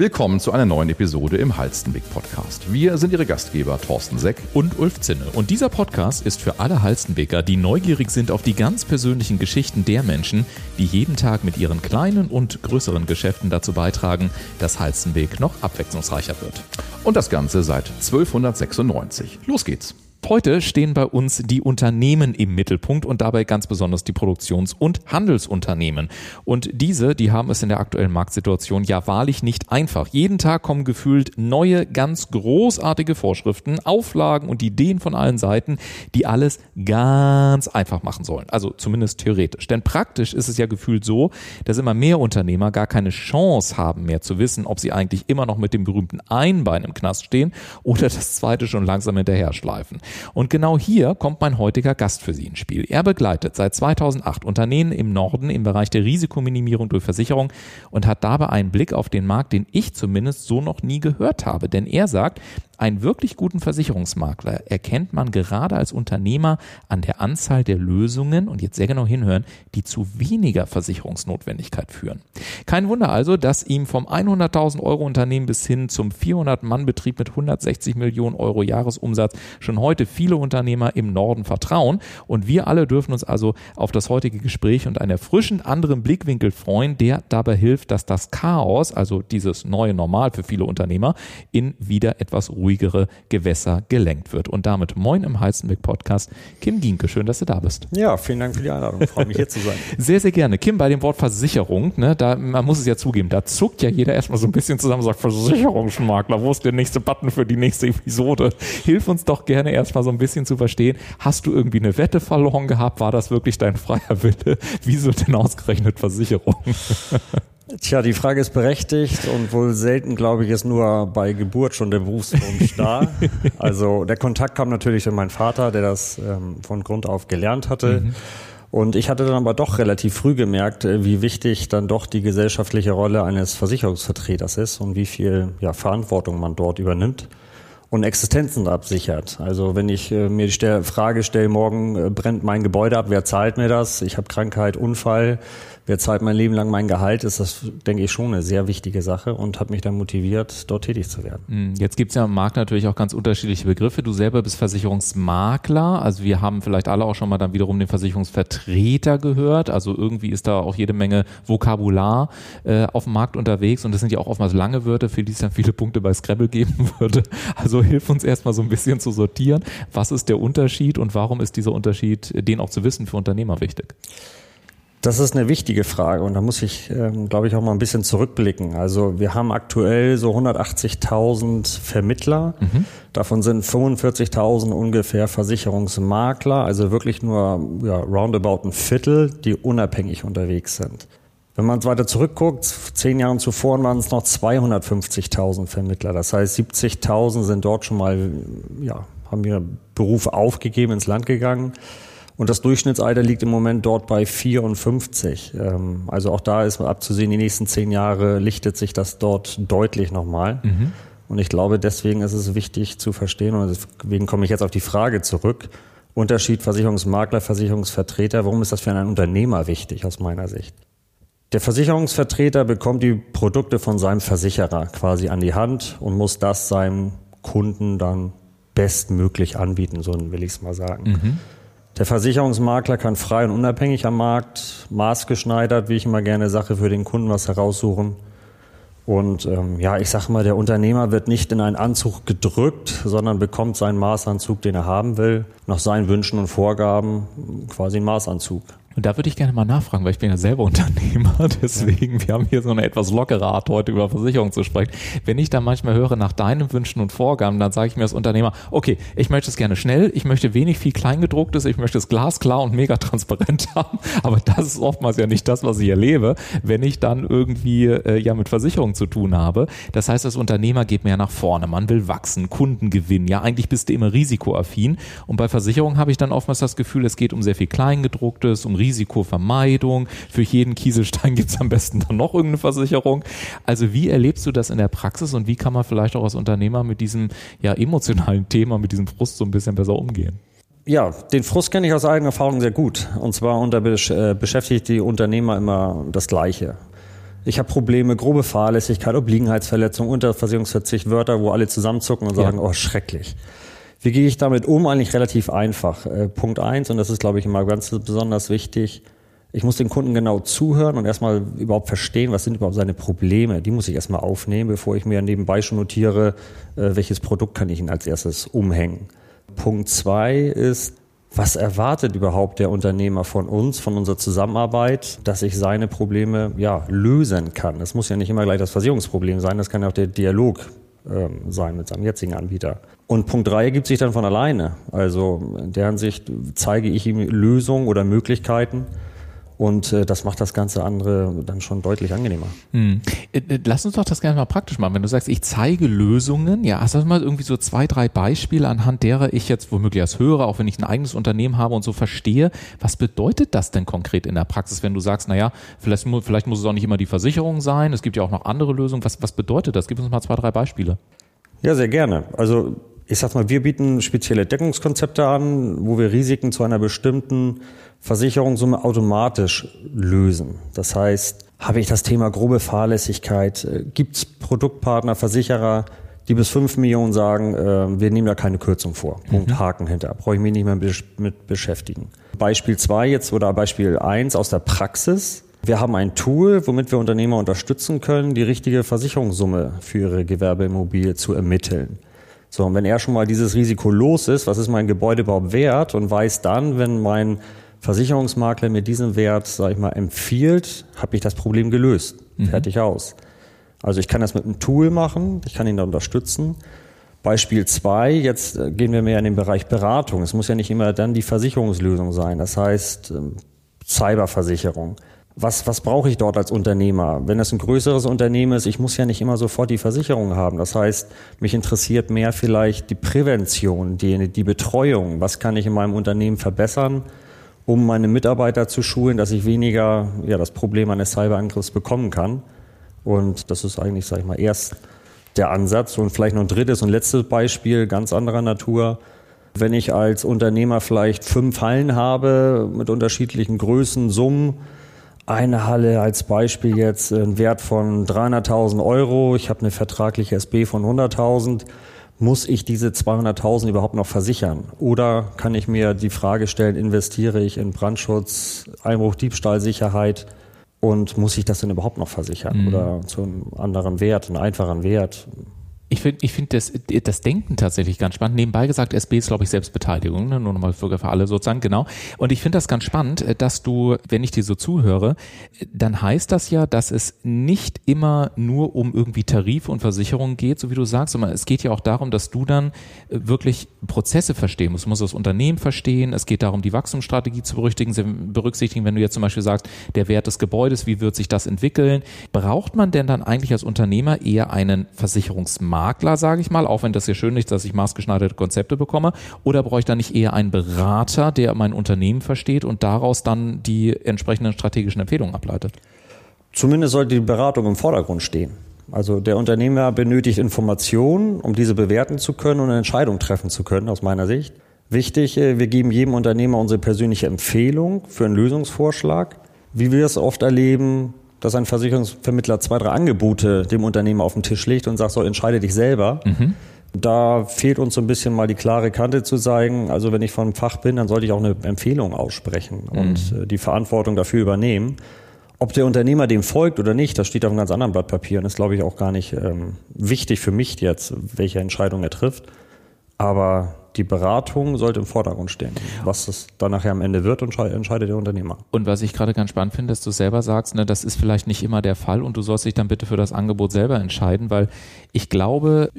Willkommen zu einer neuen Episode im Halstenweg Podcast. Wir sind Ihre Gastgeber Thorsten Seck und Ulf Zinne. Und dieser Podcast ist für alle Halstenweger, die neugierig sind auf die ganz persönlichen Geschichten der Menschen, die jeden Tag mit ihren kleinen und größeren Geschäften dazu beitragen, dass Halstenweg noch abwechslungsreicher wird. Und das Ganze seit 1296. Los geht's. Heute stehen bei uns die Unternehmen im Mittelpunkt und dabei ganz besonders die Produktions- und Handelsunternehmen. Und diese, die haben es in der aktuellen Marktsituation ja wahrlich nicht einfach. Jeden Tag kommen gefühlt neue, ganz großartige Vorschriften, Auflagen und Ideen von allen Seiten, die alles ganz einfach machen sollen. Also zumindest theoretisch. Denn praktisch ist es ja gefühlt so, dass immer mehr Unternehmer gar keine Chance haben mehr zu wissen, ob sie eigentlich immer noch mit dem berühmten Einbein im Knast stehen oder das zweite schon langsam hinterher schleifen. Und genau hier kommt mein heutiger Gast für Sie ins Spiel. Er begleitet seit 2008 Unternehmen im Norden im Bereich der Risikominimierung durch Versicherung und hat dabei einen Blick auf den Markt, den ich zumindest so noch nie gehört habe. Denn er sagt, einen wirklich guten Versicherungsmakler erkennt man gerade als Unternehmer an der Anzahl der Lösungen und jetzt sehr genau hinhören, die zu weniger Versicherungsnotwendigkeit führen. Kein Wunder also, dass ihm vom 100.000 Euro Unternehmen bis hin zum 400 Mann Betrieb mit 160 Millionen Euro Jahresumsatz schon heute viele Unternehmer im Norden vertrauen und wir alle dürfen uns also auf das heutige Gespräch und einen erfrischend anderen Blickwinkel freuen, der dabei hilft, dass das Chaos, also dieses neue Normal für viele Unternehmer, in wieder etwas ruhiger ruhigere Gewässer gelenkt wird. Und damit moin im Heizenberg Podcast. Kim Gienke, schön, dass du da bist. Ja, vielen Dank für die Einladung. Ich freue mich hier zu sein. Sehr, sehr gerne. Kim, bei dem Wort Versicherung, ne, da, man muss es ja zugeben, da zuckt ja jeder erstmal so ein bisschen zusammen und sagt, Versicherungsmakler, wo ist der nächste Button für die nächste Episode? Hilf uns doch gerne erstmal so ein bisschen zu verstehen. Hast du irgendwie eine Wette verloren gehabt? War das wirklich dein freier Wille? Wieso denn ausgerechnet Versicherung? Tja, die Frage ist berechtigt und wohl selten, glaube ich, ist nur bei Geburt schon der Berufswunsch da. Also der Kontakt kam natürlich durch meinen Vater, der das ähm, von Grund auf gelernt hatte. Mhm. Und ich hatte dann aber doch relativ früh gemerkt, äh, wie wichtig dann doch die gesellschaftliche Rolle eines Versicherungsvertreters ist und wie viel ja, Verantwortung man dort übernimmt und Existenzen absichert. Also wenn ich äh, mir die Frage stelle, morgen äh, brennt mein Gebäude ab, wer zahlt mir das? Ich habe Krankheit, Unfall, wer zahlt mein Leben lang mein Gehalt, ist das, denke ich, schon eine sehr wichtige Sache und hat mich dann motiviert, dort tätig zu werden. Hm, jetzt gibt es ja im Markt natürlich auch ganz unterschiedliche Begriffe. Du selber bist Versicherungsmakler, also wir haben vielleicht alle auch schon mal dann wiederum den Versicherungsvertreter gehört. Also irgendwie ist da auch jede Menge Vokabular äh, auf dem Markt unterwegs und das sind ja auch oftmals lange Wörter, für die es dann viele Punkte bei Scrabble geben würde. Also hilf uns erstmal so ein bisschen zu sortieren. Was ist der Unterschied und warum ist dieser Unterschied, den auch zu wissen, für Unternehmer wichtig? Das ist eine wichtige Frage und da muss ich, ähm, glaube ich, auch mal ein bisschen zurückblicken. Also wir haben aktuell so 180.000 Vermittler, mhm. davon sind 45.000 ungefähr Versicherungsmakler, also wirklich nur ja, roundabout ein Viertel, die unabhängig unterwegs sind. Wenn man weiter zurückguckt, zehn Jahre zuvor waren es noch 250.000 Vermittler. Das heißt, 70.000 sind dort schon mal, ja, haben ihre Berufe aufgegeben, ins Land gegangen. Und das Durchschnittsalter liegt im Moment dort bei 54. Ähm, also auch da ist abzusehen, die nächsten zehn Jahre lichtet sich das dort deutlich nochmal. Mhm. Und ich glaube, deswegen ist es wichtig zu verstehen, und deswegen komme ich jetzt auf die Frage zurück, Unterschied Versicherungsmakler, Versicherungsvertreter, warum ist das für einen Unternehmer wichtig aus meiner Sicht? Der Versicherungsvertreter bekommt die Produkte von seinem Versicherer quasi an die Hand und muss das seinem Kunden dann bestmöglich anbieten, so will ich es mal sagen. Mhm. Der Versicherungsmakler kann frei und unabhängig am Markt, maßgeschneidert, wie ich immer gerne sage, für den Kunden was heraussuchen. Und ähm, ja, ich sage mal, der Unternehmer wird nicht in einen Anzug gedrückt, sondern bekommt seinen Maßanzug, den er haben will, nach seinen Wünschen und Vorgaben quasi einen Maßanzug. Und da würde ich gerne mal nachfragen, weil ich bin ja selber Unternehmer, deswegen, wir haben hier so eine etwas lockere Art, heute über Versicherung zu sprechen. Wenn ich da manchmal höre nach deinen Wünschen und Vorgaben, dann sage ich mir als Unternehmer, okay, ich möchte es gerne schnell, ich möchte wenig viel Kleingedrucktes, ich möchte es glasklar und mega transparent haben, aber das ist oftmals ja nicht das, was ich erlebe, wenn ich dann irgendwie äh, ja mit Versicherung zu tun habe. Das heißt, als Unternehmer geht mehr nach vorne, man will wachsen, Kunden gewinnen, ja, eigentlich bist du immer risikoaffin und bei Versicherung habe ich dann oftmals das Gefühl, es geht um sehr viel Kleingedrucktes, um Risiko Risikovermeidung. Für jeden Kieselstein gibt es am besten dann noch irgendeine Versicherung. Also wie erlebst du das in der Praxis und wie kann man vielleicht auch als Unternehmer mit diesem ja emotionalen Thema, mit diesem Frust so ein bisschen besser umgehen? Ja, den Frust kenne ich aus eigener Erfahrung sehr gut. Und zwar unter äh, beschäftigt die Unternehmer immer das Gleiche. Ich habe Probleme, grobe Fahrlässigkeit, Obliegenheitsverletzung, Unterversicherungsverzicht, Wörter, wo alle zusammenzucken und sagen, ja. oh, schrecklich. Wie gehe ich damit um? Eigentlich relativ einfach. Äh, Punkt eins, und das ist, glaube ich, immer ganz besonders wichtig, ich muss den Kunden genau zuhören und erstmal überhaupt verstehen, was sind überhaupt seine Probleme. Die muss ich erstmal aufnehmen, bevor ich mir nebenbei schon notiere, äh, welches Produkt kann ich Ihnen als erstes umhängen. Punkt zwei ist, was erwartet überhaupt der Unternehmer von uns, von unserer Zusammenarbeit, dass ich seine Probleme ja, lösen kann? Das muss ja nicht immer gleich das Versicherungsproblem sein, das kann ja auch der Dialog ähm, sein mit seinem jetzigen Anbieter. Und Punkt drei ergibt sich dann von alleine. Also in der Hinsicht zeige ich ihm Lösungen oder Möglichkeiten, und äh, das macht das ganze andere dann schon deutlich angenehmer. Hm. Äh, äh, lass uns doch das gerne mal praktisch machen. Wenn du sagst, ich zeige Lösungen, ja, hast du mal irgendwie so zwei, drei Beispiele, anhand derer ich jetzt womöglich als Hörer, auch wenn ich ein eigenes Unternehmen habe und so verstehe, was bedeutet das denn konkret in der Praxis, wenn du sagst, naja, vielleicht, vielleicht muss es auch nicht immer die Versicherung sein, es gibt ja auch noch andere Lösungen. Was, was bedeutet das? Gib uns mal zwei, drei Beispiele. Ja, sehr gerne. Also ich sag mal, wir bieten spezielle Deckungskonzepte an, wo wir Risiken zu einer bestimmten Versicherungssumme automatisch lösen. Das heißt, habe ich das Thema grobe Fahrlässigkeit, äh, gibt es Produktpartner, Versicherer, die bis fünf Millionen sagen, äh, wir nehmen da keine Kürzung vor. Punkt, mhm. Haken hinter. Brauche ich mich nicht mehr mit beschäftigen. Beispiel zwei jetzt oder Beispiel eins aus der Praxis. Wir haben ein Tool, womit wir Unternehmer unterstützen können, die richtige Versicherungssumme für ihre Gewerbeimmobilie zu ermitteln. So, und wenn er schon mal dieses Risiko los ist, was ist mein Gebäude überhaupt wert und weiß dann, wenn mein Versicherungsmakler mir diesen Wert, sage ich mal, empfiehlt, habe ich das Problem gelöst. Mhm. Fertig aus. Also ich kann das mit einem Tool machen, ich kann ihn da unterstützen. Beispiel zwei, jetzt äh, gehen wir mehr in den Bereich Beratung. Es muss ja nicht immer dann die Versicherungslösung sein. Das heißt, ähm, Cyberversicherung was, was brauche ich dort als Unternehmer? Wenn es ein größeres Unternehmen ist, ich muss ja nicht immer sofort die Versicherung haben. Das heißt, mich interessiert mehr vielleicht die Prävention, die, die Betreuung. Was kann ich in meinem Unternehmen verbessern, um meine Mitarbeiter zu schulen, dass ich weniger ja, das Problem eines Cyberangriffs bekommen kann? Und das ist eigentlich, sage ich mal, erst der Ansatz. Und vielleicht noch ein drittes und letztes Beispiel, ganz anderer Natur. Wenn ich als Unternehmer vielleicht fünf Hallen habe mit unterschiedlichen Größen, Summen, eine Halle als Beispiel jetzt einen Wert von 300.000 Euro. Ich habe eine vertragliche SB von 100.000. Muss ich diese 200.000 überhaupt noch versichern? Oder kann ich mir die Frage stellen, investiere ich in Brandschutz, Einbruch, Diebstahlsicherheit und muss ich das denn überhaupt noch versichern? Mhm. Oder zu einem anderen Wert, einen einfachen Wert? Ich finde ich finde das, das Denken tatsächlich ganz spannend. Nebenbei gesagt, SB ist, glaube ich, Selbstbeteiligung, ne? nur nochmal für, für alle sozusagen, genau. Und ich finde das ganz spannend, äh, dass du, wenn ich dir so zuhöre, dann heißt das ja, dass es nicht immer nur um irgendwie Tarife und Versicherungen geht, so wie du sagst, sondern es geht ja auch darum, dass du dann äh, wirklich Prozesse verstehen musst. Du musst das Unternehmen verstehen. Es geht darum, die Wachstumsstrategie zu berücksichtigen, berücksichtigen. Wenn du jetzt zum Beispiel sagst, der Wert des Gebäudes, wie wird sich das entwickeln? Braucht man denn dann eigentlich als Unternehmer eher einen Versicherungsmarkt? Makler, sage ich mal, auch wenn das hier schön ist, dass ich maßgeschneiderte Konzepte bekomme? Oder brauche ich da nicht eher einen Berater, der mein Unternehmen versteht und daraus dann die entsprechenden strategischen Empfehlungen ableitet? Zumindest sollte die Beratung im Vordergrund stehen. Also der Unternehmer benötigt Informationen, um diese bewerten zu können und eine Entscheidung treffen zu können, aus meiner Sicht. Wichtig, äh, wir geben jedem Unternehmer unsere persönliche Empfehlung für einen Lösungsvorschlag. Wie wir es oft erleben, dass ein Versicherungsvermittler zwei, drei Angebote dem Unternehmer auf den Tisch legt und sagt, so entscheide dich selber. Mhm. Da fehlt uns so ein bisschen mal die klare Kante zu zeigen. Also wenn ich vom Fach bin, dann sollte ich auch eine Empfehlung aussprechen mhm. und äh, die Verantwortung dafür übernehmen. Ob der Unternehmer dem folgt oder nicht, das steht auf einem ganz anderen Blatt Papier und ist, glaube ich, auch gar nicht ähm, wichtig für mich jetzt, welche Entscheidung er trifft. Aber die Beratung sollte im Vordergrund stehen. Was es dann nachher am Ende wird, entscheidet der Unternehmer. Und was ich gerade ganz spannend finde, dass du selber sagst, ne, das ist vielleicht nicht immer der Fall und du sollst dich dann bitte für das Angebot selber entscheiden, weil ich glaube,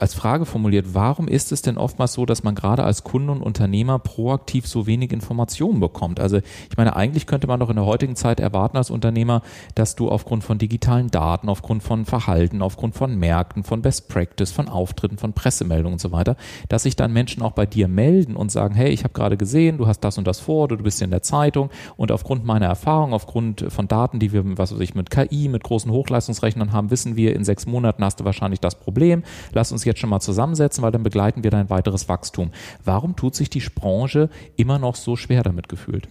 als Frage formuliert, warum ist es denn oftmals so, dass man gerade als Kunde und Unternehmer proaktiv so wenig Informationen bekommt? Also ich meine, eigentlich könnte man doch in der heutigen Zeit erwarten als Unternehmer, dass du aufgrund von digitalen Daten, aufgrund von Verhalten, aufgrund von Märkten, von Best Practice, von Auftritten, von Pressemeldungen und so weiter, dass sich dann Menschen auch bei dir melden und sagen, hey, ich habe gerade gesehen, du hast das und das vor, du bist in der Zeitung und aufgrund meiner Erfahrung, aufgrund von Daten, die wir, was weiß ich, mit KI, mit großen Hochleistungsrechnern haben, wissen wir, in sechs Monaten hast du wahrscheinlich das Problem. Lass uns jetzt schon mal zusammensetzen, weil dann begleiten wir dein weiteres Wachstum. Warum tut sich die Branche immer noch so schwer damit gefühlt?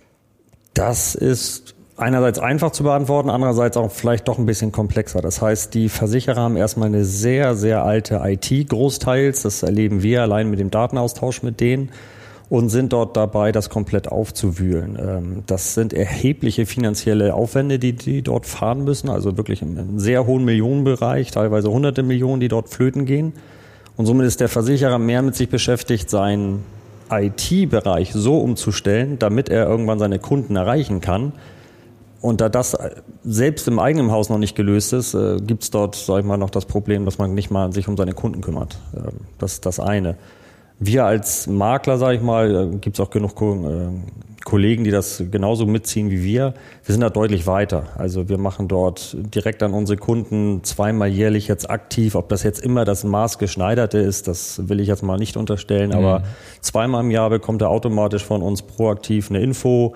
Das ist einerseits einfach zu beantworten, andererseits auch vielleicht doch ein bisschen komplexer. Das heißt, die Versicherer haben erstmal eine sehr, sehr alte IT großteils. Das erleben wir allein mit dem Datenaustausch mit denen und sind dort dabei, das komplett aufzuwühlen. Ähm, das sind erhebliche finanzielle Aufwände, die die dort fahren müssen, also wirklich im sehr hohen Millionenbereich, teilweise hunderte Millionen, die dort flöten gehen. Und somit ist der Versicherer mehr mit sich beschäftigt, seinen IT-Bereich so umzustellen, damit er irgendwann seine Kunden erreichen kann. Und da das selbst im eigenen Haus noch nicht gelöst ist, äh, gibt es dort, sag ich mal, noch das Problem, dass man nicht mal sich um seine Kunden kümmert. Ähm, das ist das eine. Wir als Makler, sage ich mal, äh, gibt es auch genug äh, Kollegen, die das genauso mitziehen wie wir. Wir sind da deutlich weiter. Also wir machen dort direkt an unsere Kunden zweimal jährlich jetzt aktiv. Ob das jetzt immer das maßgeschneiderte ist, das will ich jetzt mal nicht unterstellen. Mhm. Aber zweimal im Jahr bekommt er automatisch von uns proaktiv eine Info,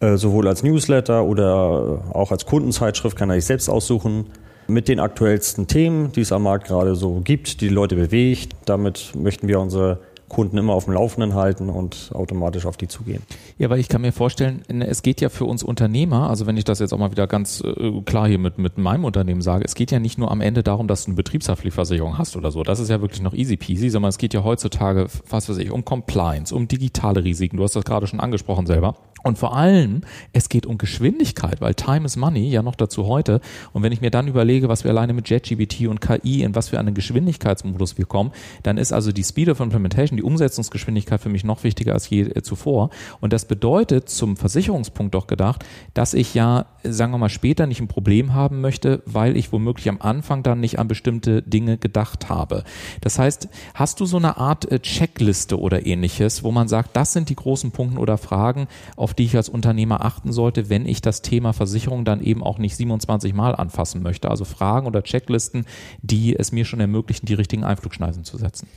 äh, sowohl als Newsletter oder auch als Kundenzeitschrift kann er sich selbst aussuchen mit den aktuellsten Themen, die es am Markt gerade so gibt, die die Leute bewegt. Damit möchten wir unsere Kunden immer auf dem Laufenden halten und automatisch auf die zugehen. Ja, weil ich kann mir vorstellen, es geht ja für uns Unternehmer, also wenn ich das jetzt auch mal wieder ganz äh, klar hier mit, mit meinem Unternehmen sage, es geht ja nicht nur am Ende darum, dass du eine Betriebshaftpflichtversicherung hast oder so. Das ist ja wirklich noch easy peasy, sondern es geht ja heutzutage, was weiß ich, um Compliance, um digitale Risiken. Du hast das gerade schon angesprochen selber. Und vor allem, es geht um Geschwindigkeit, weil Time is Money, ja noch dazu heute. Und wenn ich mir dann überlege, was wir alleine mit JetGBT und KI, in was für einen Geschwindigkeitsmodus wir kommen, dann ist also die Speed of Implementation, die Umsetzungsgeschwindigkeit für mich noch wichtiger als je äh, zuvor. Und das bedeutet zum Versicherungspunkt doch gedacht, dass ich ja, sagen wir mal, später nicht ein Problem haben möchte, weil ich womöglich am Anfang dann nicht an bestimmte Dinge gedacht habe. Das heißt, hast du so eine Art äh, Checkliste oder ähnliches, wo man sagt, das sind die großen Punkte oder Fragen, auf die ich als Unternehmer achten sollte, wenn ich das Thema Versicherung dann eben auch nicht 27 Mal anfassen möchte. Also Fragen oder Checklisten, die es mir schon ermöglichen, die richtigen Einflugschneisen zu setzen.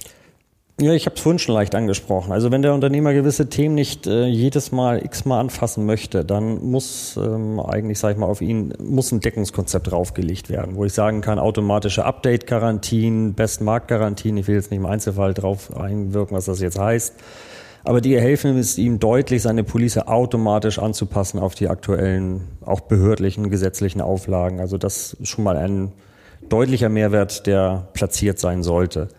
Ja, ich habe es vorhin schon leicht angesprochen. Also wenn der Unternehmer gewisse Themen nicht äh, jedes Mal x-mal anfassen möchte, dann muss ähm, eigentlich, sage ich mal, auf ihn muss ein Deckungskonzept draufgelegt werden, wo ich sagen kann, automatische Update-Garantien, Best-Markt-Garantien, ich will jetzt nicht im Einzelfall drauf einwirken, was das jetzt heißt, aber die helfen es ihm deutlich, seine Police automatisch anzupassen auf die aktuellen, auch behördlichen, gesetzlichen Auflagen. Also das ist schon mal ein deutlicher Mehrwert, der platziert sein sollte.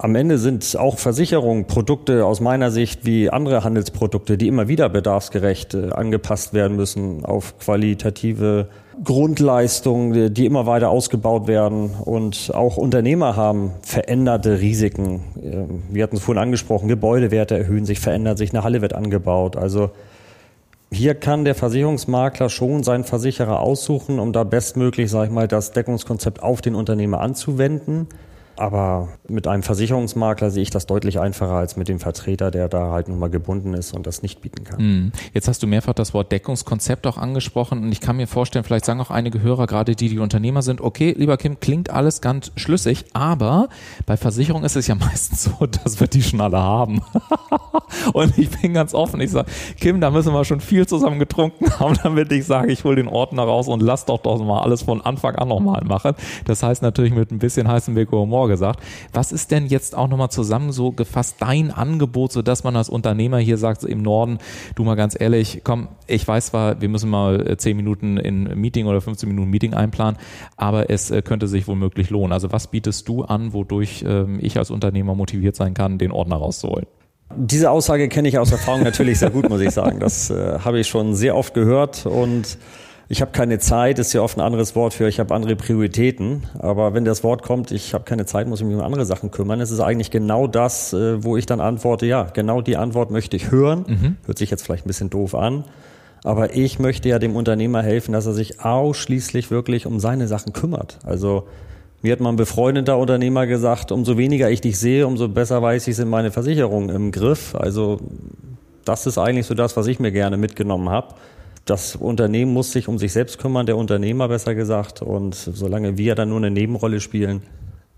Am Ende sind auch Versicherungen Produkte aus meiner Sicht wie andere Handelsprodukte, die immer wieder bedarfsgerecht äh, angepasst werden müssen auf qualitative Grundleistungen, die immer weiter ausgebaut werden. Und auch Unternehmer haben veränderte Risiken. Ähm, wir hatten es vorhin angesprochen, Gebäudewerte erhöhen sich, verändert sich, eine Halle wird angebaut. Also hier kann der Versicherungsmakler schon seinen Versicherer aussuchen, um da bestmöglich, sage ich mal, das Deckungskonzept auf den Unternehmer anzuwenden. Aber mit einem Versicherungsmakler sehe ich das deutlich einfacher als mit dem Vertreter, der da halt nun mal gebunden ist und das nicht bieten kann. Hm. Jetzt hast du mehrfach das Wort Deckungskonzept auch angesprochen und ich kann mir vorstellen, vielleicht sagen auch einige Hörer, gerade die, die Unternehmer sind, okay, lieber Kim, klingt alles ganz schlüssig, aber bei Versicherung ist es ja meistens so, dass wir die schon alle haben. und ich bin ganz offen, ich sage, Kim, da müssen wir schon viel zusammen getrunken haben, damit ich sage, ich hole den Ordner raus und lass doch doch mal alles von Anfang an nochmal machen. Das heißt natürlich mit ein bisschen heißem Weg Humor gesagt. Was ist denn jetzt auch nochmal zusammen so gefasst dein Angebot, so dass man als Unternehmer hier sagt, im Norden, du mal ganz ehrlich, komm, ich weiß zwar, wir müssen mal 10 äh, Minuten in Meeting oder 15 Minuten Meeting einplanen, aber es äh, könnte sich womöglich lohnen. Also was bietest du an, wodurch ähm, ich als Unternehmer motiviert sein kann, den Ordner rauszuholen? Diese Aussage kenne ich aus Erfahrung natürlich sehr gut, muss ich sagen. Das äh, habe ich schon sehr oft gehört und ich habe keine Zeit, ist ja oft ein anderes Wort für, ich habe andere Prioritäten. Aber wenn das Wort kommt, ich habe keine Zeit, muss ich mich um andere Sachen kümmern, es ist eigentlich genau das, äh, wo ich dann antworte, ja, genau die Antwort möchte ich hören. Mhm. Hört sich jetzt vielleicht ein bisschen doof an. Aber ich möchte ja dem Unternehmer helfen, dass er sich ausschließlich wirklich um seine Sachen kümmert. Also mir hat mal ein befreundeter Unternehmer gesagt, umso weniger ich dich sehe, umso besser weiß ich, sind meine Versicherungen im Griff. Also das ist eigentlich so das, was ich mir gerne mitgenommen habe das Unternehmen muss sich um sich selbst kümmern, der Unternehmer besser gesagt. Und solange wir dann nur eine Nebenrolle spielen,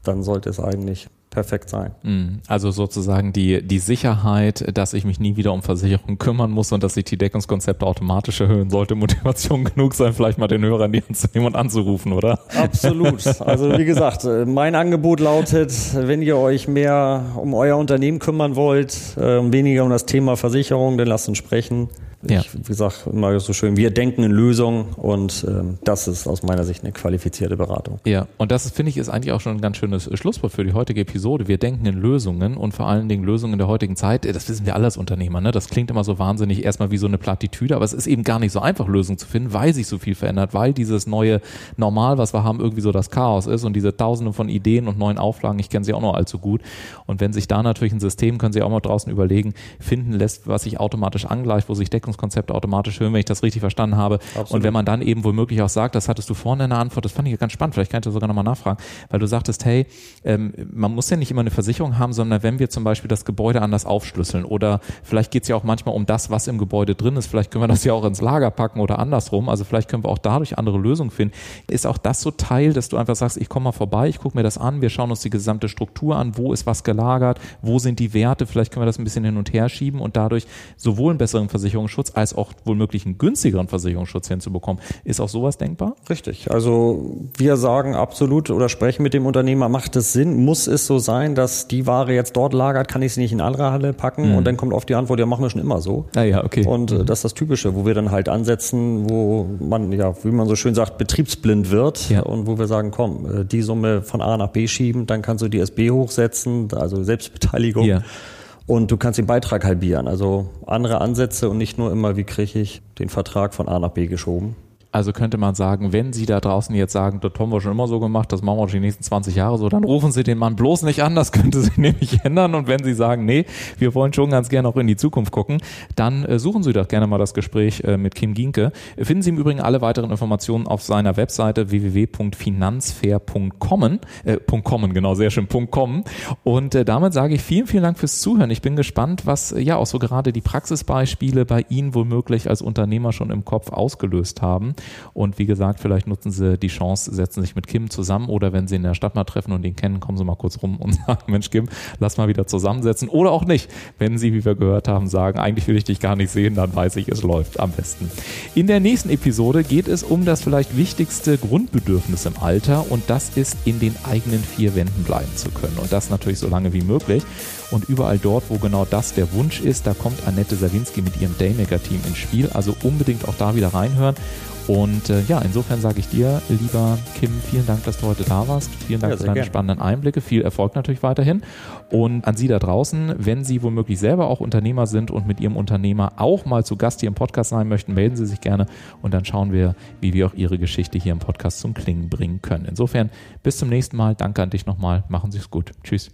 dann sollte es eigentlich perfekt sein. Mhm. Also sozusagen die, die Sicherheit, dass ich mich nie wieder um Versicherungen kümmern muss und dass sich die Deckungskonzepte automatisch erhöhen, sollte Motivation genug sein, vielleicht mal den Hörer in die Hand zu nehmen und anzurufen, oder? Absolut. Also wie gesagt, mein Angebot lautet, wenn ihr euch mehr um euer Unternehmen kümmern wollt, äh, weniger um das Thema Versicherung, dann lasst uns sprechen. Ja. Ich, wie gesagt, immer so schön, wir denken in Lösungen und ähm, das ist aus meiner Sicht eine qualifizierte Beratung. Ja, und das finde ich ist eigentlich auch schon ein ganz schönes Schlusswort für die heutige Episode. Wir denken in Lösungen und vor allen Dingen Lösungen in der heutigen Zeit. Das wissen wir alle als Unternehmer. Ne? Das klingt immer so wahnsinnig erstmal wie so eine Plattitüde, aber es ist eben gar nicht so einfach, Lösungen zu finden, weil sich so viel verändert, weil dieses neue Normal, was wir haben, irgendwie so das Chaos ist und diese Tausende von Ideen und neuen Auflagen. Ich kenne sie auch noch allzu gut. Und wenn sich da natürlich ein System, können Sie auch mal draußen überlegen, finden lässt, was sich automatisch angleicht, wo sich Deckungskonzepte automatisch hören, wenn ich das richtig verstanden habe. Absolut. Und wenn man dann eben womöglich auch sagt, das hattest du vorne in der Antwort, das fand ich ganz spannend, vielleicht kann ich das sogar nochmal nachfragen, weil du sagtest, hey, ähm, man muss ja nicht immer eine Versicherung haben, sondern wenn wir zum Beispiel das Gebäude anders aufschlüsseln oder vielleicht geht es ja auch manchmal um das, was im Gebäude drin ist, vielleicht können wir das ja auch ins Lager packen oder andersrum, also vielleicht können wir auch dadurch andere Lösungen finden. Ist auch das so Teil, dass du einfach sagst, ich komme mal vorbei, ich gucke mir das an, wir schauen uns die gesamte Struktur an, wo ist was gelagert, wo sind die Werte, vielleicht können wir das ein bisschen hin und her schieben und dadurch sowohl einen besseren Versicherungsschutz als auch womöglich einen günstigeren Versicherungsschutz hinzubekommen. Ist auch sowas denkbar? Richtig. Also wir sagen absolut oder sprechen mit dem Unternehmer, macht es Sinn, muss es so sein, dass die Ware jetzt dort lagert, kann ich sie nicht in andere Halle packen mhm. und dann kommt oft die Antwort, ja, machen wir schon immer so. Ah ja, okay. Und äh, das ist das Typische, wo wir dann halt ansetzen, wo man, ja, wie man so schön sagt, betriebsblind wird ja. und wo wir sagen, komm, äh, die Summe von A nach B schieben, dann kannst du die SB hochsetzen, also Selbstbeteiligung. Ja. Und du kannst den Beitrag halbieren. Also andere Ansätze und nicht nur immer, wie kriege ich den Vertrag von A nach B geschoben. Also könnte man sagen, wenn Sie da draußen jetzt sagen, das haben wir schon immer so gemacht, das machen wir die nächsten 20 Jahre so, dann rufen Sie den Mann bloß nicht an, das könnte sich nämlich ändern. Und wenn Sie sagen, nee, wir wollen schon ganz gerne auch in die Zukunft gucken, dann äh, suchen Sie doch gerne mal das Gespräch äh, mit Kim Ginke. Finden Sie im Übrigen alle weiteren Informationen auf seiner Webseite www.finanzfair.com, äh, .com, genau, sehr schön, .com. Und äh, damit sage ich vielen, vielen Dank fürs Zuhören. Ich bin gespannt, was äh, ja auch so gerade die Praxisbeispiele bei Ihnen womöglich als Unternehmer schon im Kopf ausgelöst haben. Und wie gesagt, vielleicht nutzen Sie die Chance, setzen sich mit Kim zusammen oder wenn Sie in der Stadt mal treffen und ihn kennen, kommen Sie mal kurz rum und sagen, Mensch Kim, lass mal wieder zusammensetzen. Oder auch nicht. Wenn Sie, wie wir gehört haben, sagen, eigentlich will ich dich gar nicht sehen, dann weiß ich, es läuft am besten. In der nächsten Episode geht es um das vielleicht wichtigste Grundbedürfnis im Alter und das ist, in den eigenen vier Wänden bleiben zu können. Und das natürlich so lange wie möglich. Und überall dort, wo genau das der Wunsch ist, da kommt Annette Sawinski mit ihrem Daymaker-Team ins Spiel. Also unbedingt auch da wieder reinhören. Und äh, ja, insofern sage ich dir, lieber Kim, vielen Dank, dass du heute da warst. Vielen Dank ja, für deine gern. spannenden Einblicke. Viel Erfolg natürlich weiterhin. Und an Sie da draußen, wenn Sie womöglich selber auch Unternehmer sind und mit Ihrem Unternehmer auch mal zu Gast hier im Podcast sein möchten, melden Sie sich gerne und dann schauen wir, wie wir auch Ihre Geschichte hier im Podcast zum Klingen bringen können. Insofern bis zum nächsten Mal. Danke an dich nochmal. Machen Sie es gut. Tschüss.